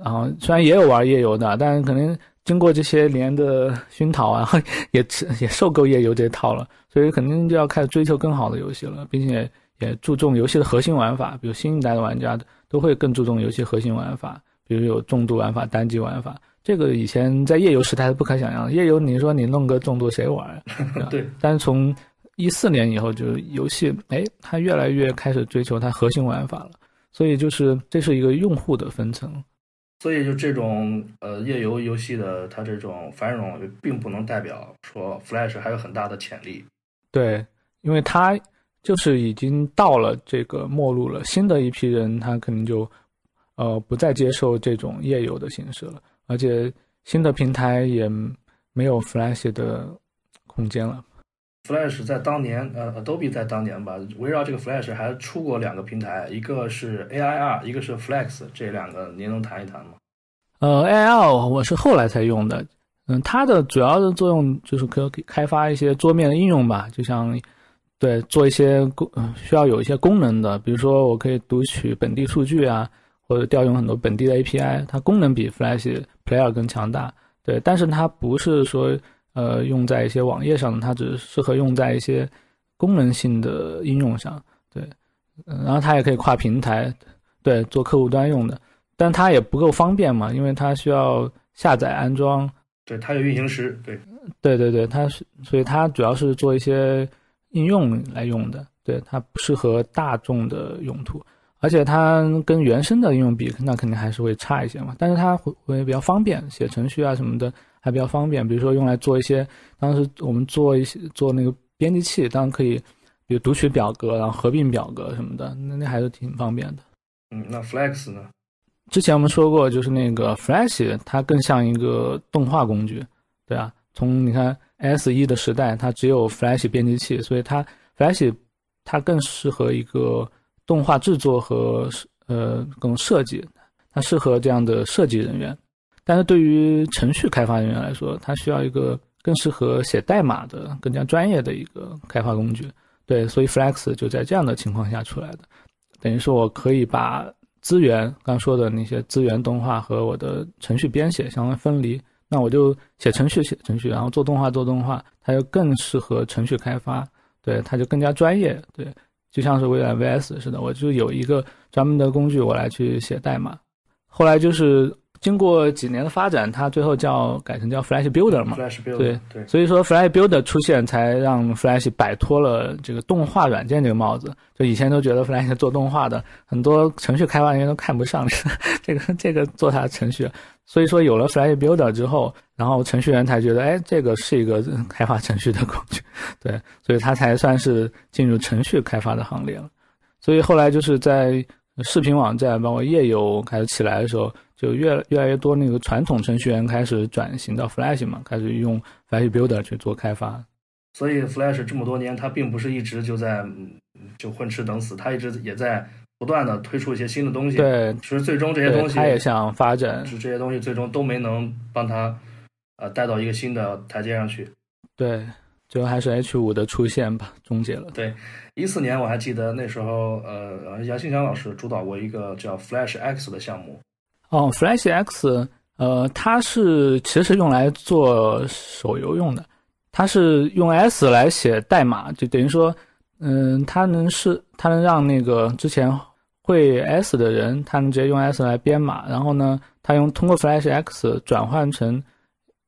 然后虽然也有玩夜游的，但是可能经过这些年的熏陶啊，也吃也受够夜游这套了，所以肯定就要开始追求更好的游戏了，并且。也注重游戏的核心玩法，比如新一代的玩家都会更注重游戏核心玩法，比如有重度玩法、单机玩法。这个以前在页游时代是不可想象的。页游你说你弄个重度谁玩？对。但是从一四年以后，就游戏哎，它越来越开始追求它核心玩法了。所以就是这是一个用户的分层。所以就这种呃页游游戏的它这种繁荣，并不能代表说 Flash 还有很大的潜力。对，因为它。就是已经到了这个末路了，新的一批人他可能就，呃，不再接受这种页游的形式了，而且新的平台也没有 Flash 的空间了。Flash 在当年，呃，Adobe 在当年吧，围绕这个 Flash 还出过两个平台，一个是 AIR，一个是 Flex，这两个您能谈一谈吗？呃，AIR 我是后来才用的，嗯，它的主要的作用就是可以开发一些桌面的应用吧，就像。对，做一些功需要有一些功能的，比如说我可以读取本地数据啊，或者调用很多本地的 API，它功能比 Flash Player 更强大。对，但是它不是说呃用在一些网页上的，它只适合用在一些功能性的应用上。对，然后它也可以跨平台，对，做客户端用的，但它也不够方便嘛，因为它需要下载安装。对，它有运行时。对，对对对，它是，所以它主要是做一些。应用来用的，对它不适合大众的用途，而且它跟原生的应用比，那肯定还是会差一些嘛。但是它会会比较方便，写程序啊什么的还比较方便。比如说用来做一些，当时我们做一些做那个编辑器，当然可以，比如读取表格，然后合并表格什么的，那那还是挺方便的。嗯，那 Flex 呢？之前我们说过，就是那个 Flash，它更像一个动画工具，对啊。从你看。S 一的时代，它只有 Flash 编辑器，所以它 Flash 它更适合一个动画制作和呃更设计，它适合这样的设计人员。但是对于程序开发人员来说，它需要一个更适合写代码的、更加专业的一个开发工具。对，所以 Flex 就在这样的情况下出来的，等于说我可以把资源刚说的那些资源动画和我的程序编写相关分离。那我就写程序写程序，然后做动画做动画，它就更适合程序开发，对，它就更加专业，对，就像是微软 VS 似的，我就有一个专门的工具，我来去写代码。后来就是经过几年的发展，它最后叫改成叫 Flash Builder 嘛，，Flash Builder 对对，所以说 Flash Builder 出现，才让 Flash 摆脱了这个动画软件这个帽子。就以前都觉得 Flash 做动画的，很多程序开发人员都看不上 这个这个做它的程序。所以说，有了 Flash Builder 之后，然后程序员才觉得，哎，这个是一个开发程序的工具，对，所以他才算是进入程序开发的行列了。所以后来就是在视频网站包括页游开始起来的时候，就越越来越多那个传统程序员开始转型到 Flash 嘛，开始用 Flash Builder 去做开发。所以 Flash 这么多年，它并不是一直就在就混吃等死，它一直也在。不断的推出一些新的东西，对，其实最终这些东西他也想发展，是这些东西最终都没能帮他，呃，带到一个新的台阶上去。对，最后还是 H 五的出现吧，终结了。对，一四年我还记得那时候，呃，杨新强老师主导过一个叫 Flash X 的项目。哦，Flash X，呃，它是其实是用来做手游用的，它是用 S 来写代码，就等于说，嗯，它能是它能让那个之前。会 S 的人，他能直接用 S 来编码，然后呢，他用通过 Flash X 转换成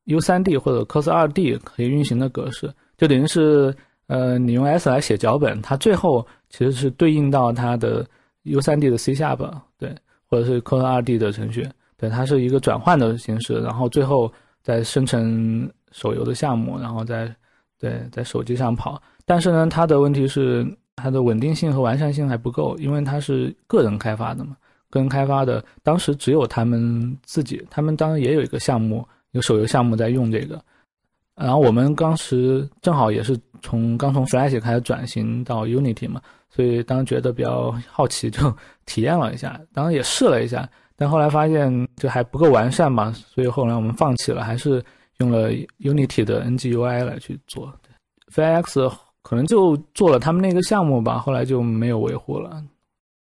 U3D 或者 Cos2D 可以运行的格式，就等于是呃，你用 S 来写脚本，它最后其实是对应到它的 U3D 的 C 下吧，对，或者是 Cos2D 的程序，对，它是一个转换的形式，然后最后再生成手游的项目，然后再对在手机上跑。但是呢，它的问题是它的稳定性和完善性还不够，因为它是个人开发的嘛，个人开发的，当时只有他们自己，他们当然也有一个项目。有手游项目在用这个，然后我们当时正好也是从刚从 Flash 开始转型到 Unity 嘛，所以当时觉得比较好奇，就 体验了一下，当然也试了一下，但后来发现就还不够完善嘛，所以后来我们放弃了，还是用了 Unity 的 NGUI 来去做。FX 可能就做了他们那个项目吧，后来就没有维护了。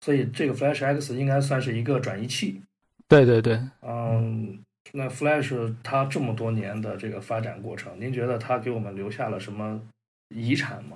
所以这个 Flash X 应该算是一个转移器。对对对，嗯。那 Flash 它这么多年的这个发展过程，您觉得它给我们留下了什么遗产吗？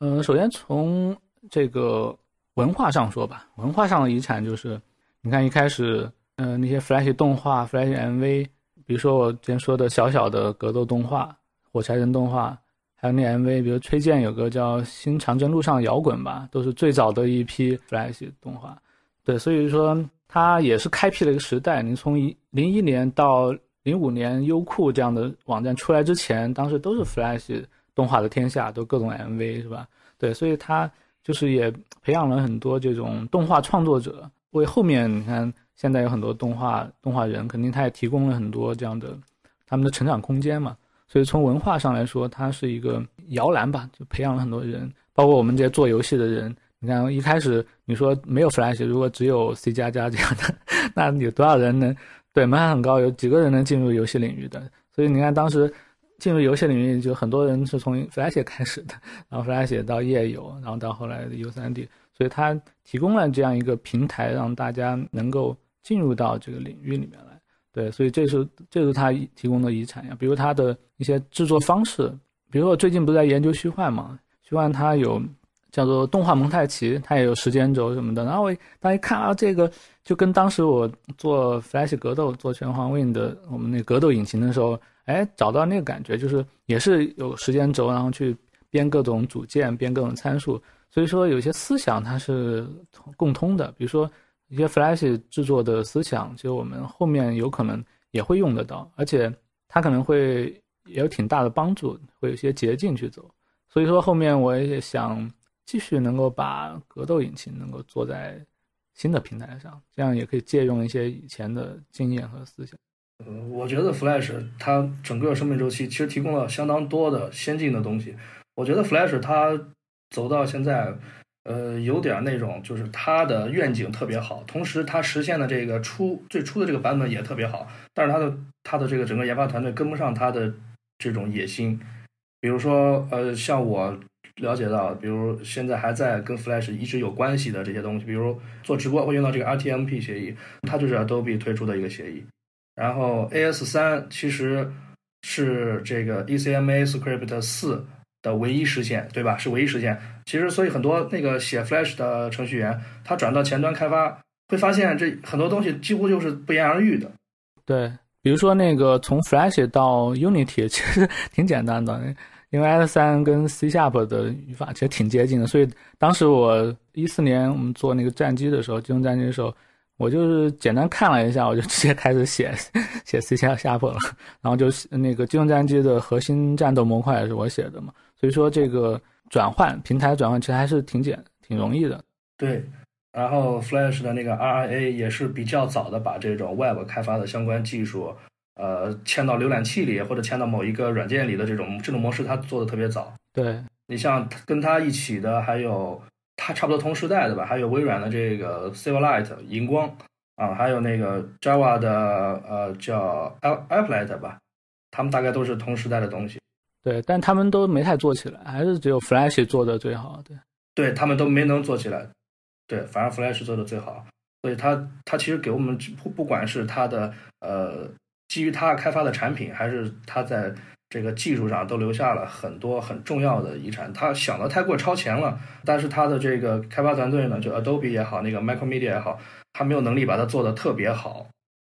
嗯，首先从这个文化上说吧，文化上的遗产就是，你看一开始，嗯，那些 Flash 动画、Flash MV，比如说我之前说的小小的格斗动画、火柴人动画，还有那 MV，比如崔健有个叫《新长征路上摇滚》吧，都是最早的一批 Flash 动画。对，所以说。它也是开辟了一个时代。你从一零一年到零五年，优酷这样的网站出来之前，当时都是 Flash 动画的天下，都各种 MV 是吧？对，所以它就是也培养了很多这种动画创作者，为后面你看现在有很多动画动画人，肯定他也提供了很多这样的他们的成长空间嘛。所以从文化上来说，它是一个摇篮吧，就培养了很多人，包括我们这些做游戏的人。你看，一开始你说没有 Flash，如果只有 C 加加这样的，那有多少人能对门槛很高？有几个人能进入游戏领域的？所以你看，当时进入游戏领域就很多人是从 Flash 开始的，然后 Flash 到页游，然后到后来的 U3D，所以它提供了这样一个平台，让大家能够进入到这个领域里面来。对，所以这是这是他提供的遗产呀。比如他的一些制作方式，比如我最近不是在研究虚幻嘛？虚幻它有。叫做动画蒙太奇，它也有时间轴什么的。然后我当一看啊，这个就跟当时我做 Flash 格斗、做拳皇 Win 的我们那格斗引擎的时候，哎，找到那个感觉，就是也是有时间轴，然后去编各种组件、编各种参数。所以说，有些思想它是共通的。比如说一些 Flash 制作的思想，其实我们后面有可能也会用得到，而且它可能会也有挺大的帮助，会有一些捷径去走。所以说后面我也想。继续能够把格斗引擎能够做在新的平台上，这样也可以借用一些以前的经验和思想。嗯，我觉得 Flash 它整个生命周期其实提供了相当多的先进的东西。我觉得 Flash 它走到现在，呃，有点那种就是它的愿景特别好，同时它实现的这个初最初的这个版本也特别好，但是它的它的这个整个研发团队跟不上它的这种野心。比如说，呃，像我。了解到，比如现在还在跟 Flash 一直有关系的这些东西，比如做直播会用到这个 RTMP 协议，它就是 Adobe 推出的一个协议。然后 AS 三其实是这个 ECMA Script 四的唯一实现，对吧？是唯一实现。其实，所以很多那个写 Flash 的程序员，他转到前端开发，会发现这很多东西几乎就是不言而喻的。对，比如说那个从 Flash 到 Unity，其实挺简单的。因为 S 三跟 C Sharp 的语法其实挺接近的，所以当时我一四年我们做那个战机的时候，机动战机的时候，我就是简单看了一下，我就直接开始写写 C Sharp 了。然后就那个机动战机的核心战斗模块也是我写的嘛，所以说这个转换平台转换其实还是挺简挺容易的。对，然后 Flash 的那个 RIA 也是比较早的把这种 Web 开发的相关技术。呃，嵌到浏览器里或者嵌到某一个软件里的这种这种模式，它做的特别早。对你像跟它一起的，还有它差不多同时代的吧，还有微软的这个 Silverlight 荧光啊，还有那个 Java 的呃叫 Applet 吧，他们大概都是同时代的东西。对，但他们都没太做起来，还是只有 Flash 做的最好。对，对他们都没能做起来。对，反而 Flash 做的最好，所以它它其实给我们不不管是它的呃。基于它开发的产品，还是它在这个技术上都留下了很多很重要的遗产。他想的太过超前了，但是他的这个开发团队呢，就 Adobe 也好，那个 Micromedia 也好，他没有能力把它做得特别好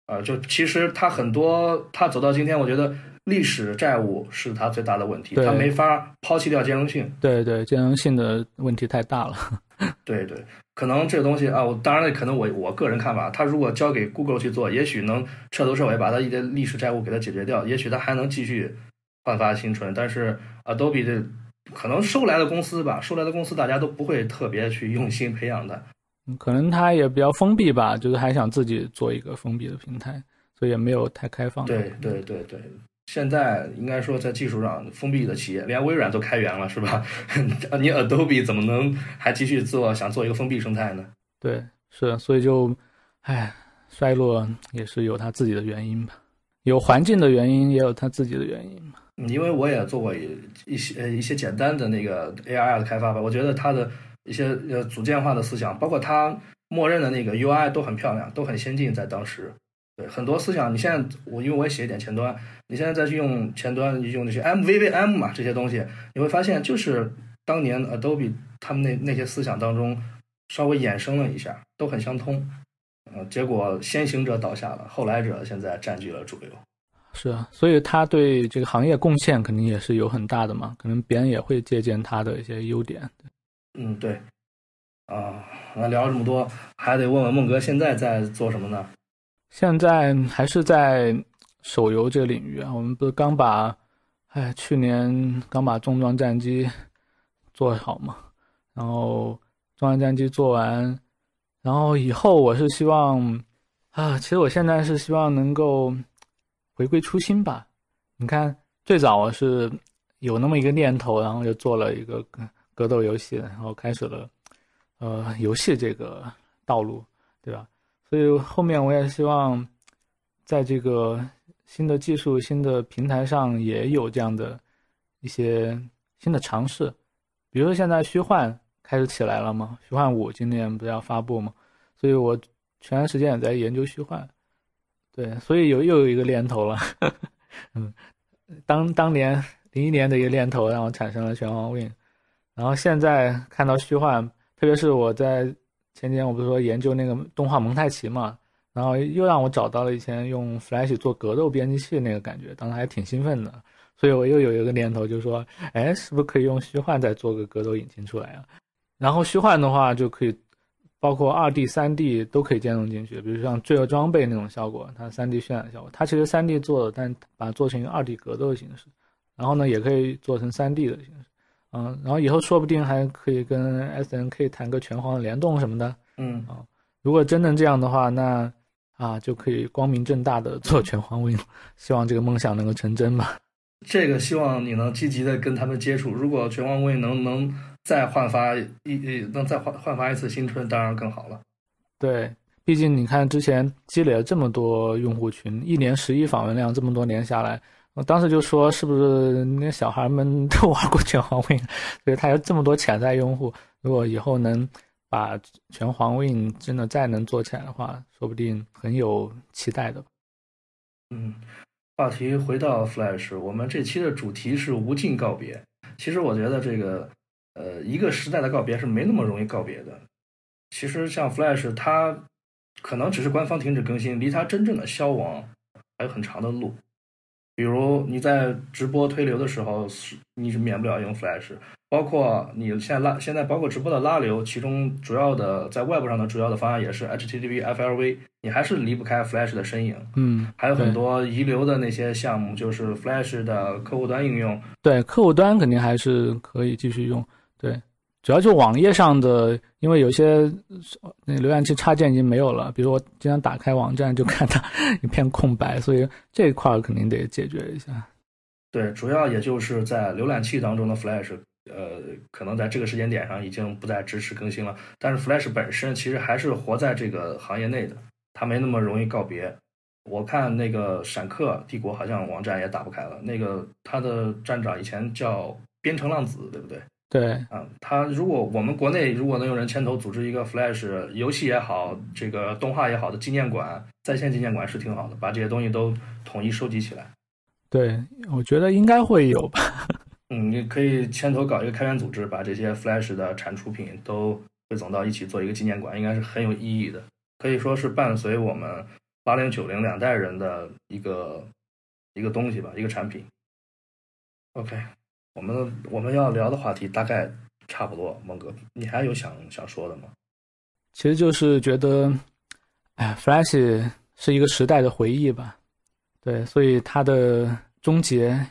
啊，就其实他很多，他走到今天，我觉得历史债务是他最大的问题，他没法抛弃掉兼容性。对对，兼容性的问题太大了。对对，可能这个东西啊，我当然了，可能我我个人看法，他如果交给 Google 去做，也许能彻头彻尾把他一些历史债务给他解决掉，也许他还能继续焕发青春。但是 Adobe 这可能收来的公司吧，收来的公司大家都不会特别去用心培养的。嗯可能他也比较封闭吧，就是还想自己做一个封闭的平台，所以也没有太开放。对对对对，现在应该说在技术上封闭的企业，连微软都开源了，是吧？你 Adobe 怎么能还继续做想做一个封闭生态呢？对，是，所以就，唉，衰落也是有它自己的原因吧，有环境的原因，也有它自己的原因嘛。因为我也做过一一些一些简单的那个 A I 的开发吧，我觉得它的一些呃组件化的思想，包括它默认的那个 UI 都很漂亮，都很先进，在当时。对很多思想，你现在我因为我也写一点前端，你现在再去用前端，你用那些 MVVM 嘛这些东西，你会发现就是当年 Adobe 他们那那些思想当中稍微衍生了一下，都很相通。呃，结果先行者倒下了，后来者现在占据了主流。是啊，所以他对这个行业贡献肯定也是有很大的嘛，可能别人也会借鉴他的一些优点。嗯，对。啊，那聊了这么多，还得问问孟哥现在在做什么呢？现在还是在手游这个领域啊，我们不是刚把，哎，去年刚把重装战机做好嘛，然后重装战机做完，然后以后我是希望，啊，其实我现在是希望能够回归初心吧。你看，最早我是有那么一个念头，然后就做了一个格斗游戏，然后开始了，呃，游戏这个道路，对吧？所以后面我也希望，在这个新的技术、新的平台上也有这样的一些新的尝试，比如说现在虚幻开始起来了嘛，虚幻五今年不是要发布嘛，所以我前段时间也在研究虚幻，对，所以有又有一个念头了，嗯，当当年零一年的一个念头让我产生了拳皇 Win，然后现在看到虚幻，特别是我在。前几天我不是说研究那个动画蒙太奇嘛，然后又让我找到了以前用 Flash 做格斗编辑器那个感觉，当时还挺兴奋的，所以我又有一个念头，就是说，哎，是不是可以用虚幻再做个格斗引擎出来啊？然后虚幻的话就可以包括二 D、三 D 都可以兼容进去，比如像罪恶装备那种效果，它三 D 渲染效果，它其实三 D 做的，但把它做成一个二 D 格斗的形式，然后呢也可以做成三 D 的形式。嗯，然后以后说不定还可以跟 S N K 谈个拳皇的联动什么的。嗯啊，如果真能这样的话，那啊就可以光明正大的做拳皇 Win，希望这个梦想能够成真吧。这个希望你能积极的跟他们接触。如果拳皇 Win 能能再焕发一能再焕焕发一次新春，当然更好了。对，毕竟你看之前积累了这么多用户群，一年十亿访问量，这么多年下来。我当时就说，是不是那小孩们都玩过拳皇 Win？所以他有这么多潜在用户，如果以后能把拳皇 Win 真的再能做起来的话，说不定很有期待的。嗯，话题回到 Flash，我们这期的主题是无尽告别。其实我觉得这个，呃，一个时代的告别是没那么容易告别的。其实像 Flash，它可能只是官方停止更新，离它真正的消亡还有很长的路。比如你在直播推流的时候，是你是免不了用 Flash，包括你现在拉现在包括直播的拉流，其中主要的在外部上的主要的方案也是 HTTP FLV，你还是离不开 Flash 的身影。嗯，还有很多遗留的那些项目，就是 Flash 的客户端应用。对，客户端肯定还是可以继续用。对。主要就网页上的，因为有些那浏览器插件已经没有了，比如我经常打开网站就看到 一片空白，所以这一块肯定得解决一下。对，主要也就是在浏览器当中的 Flash，呃，可能在这个时间点上已经不再支持更新了。但是 Flash 本身其实还是活在这个行业内的，它没那么容易告别。我看那个闪客帝国好像网站也打不开了，那个他的站长以前叫边城浪子，对不对？对啊，他如果我们国内如果能有人牵头组织一个 Flash 游戏也好，这个动画也好的纪念馆，在线纪念馆是挺好的，把这些东西都统一收集起来。对，我觉得应该会有吧。嗯，你可以牵头搞一个开源组织，把这些 Flash 的产出品都汇总到一起做一个纪念馆，应该是很有意义的，可以说是伴随我们八零九零两代人的一个一个东西吧，一个产品。OK，我们我们要聊的话题大概差不多，孟哥，你还有想想说的吗？其实就是觉得，哎，Flash 是一个时代的回忆吧，对，所以它的终结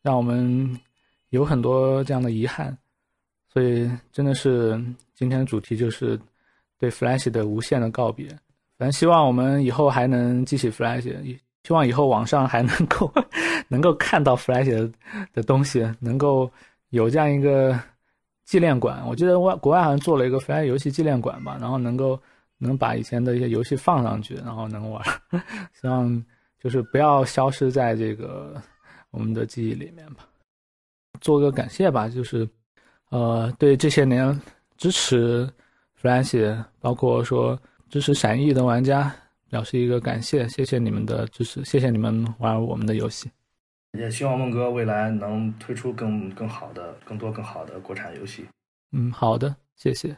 让我们有很多这样的遗憾，所以真的是今天的主题就是对 Flash 的无限的告别。反正希望我们以后还能记起 Flash，希望以后网上 还能够 能够看到 Flash 的的东西，能够有这样一个。纪念馆，我记得外国外好像做了一个 Flash 游戏纪念馆吧，然后能够能把以前的一些游戏放上去，然后能玩，希望就是不要消失在这个我们的记忆里面吧。做个感谢吧，就是呃对这些年支持 Flash，包括说支持闪翼的玩家表示一个感谢，谢谢你们的支持，谢谢你们玩我们的游戏，也希望梦哥未来能推出更更好的、更多更好的国产游戏。嗯，好的，谢谢。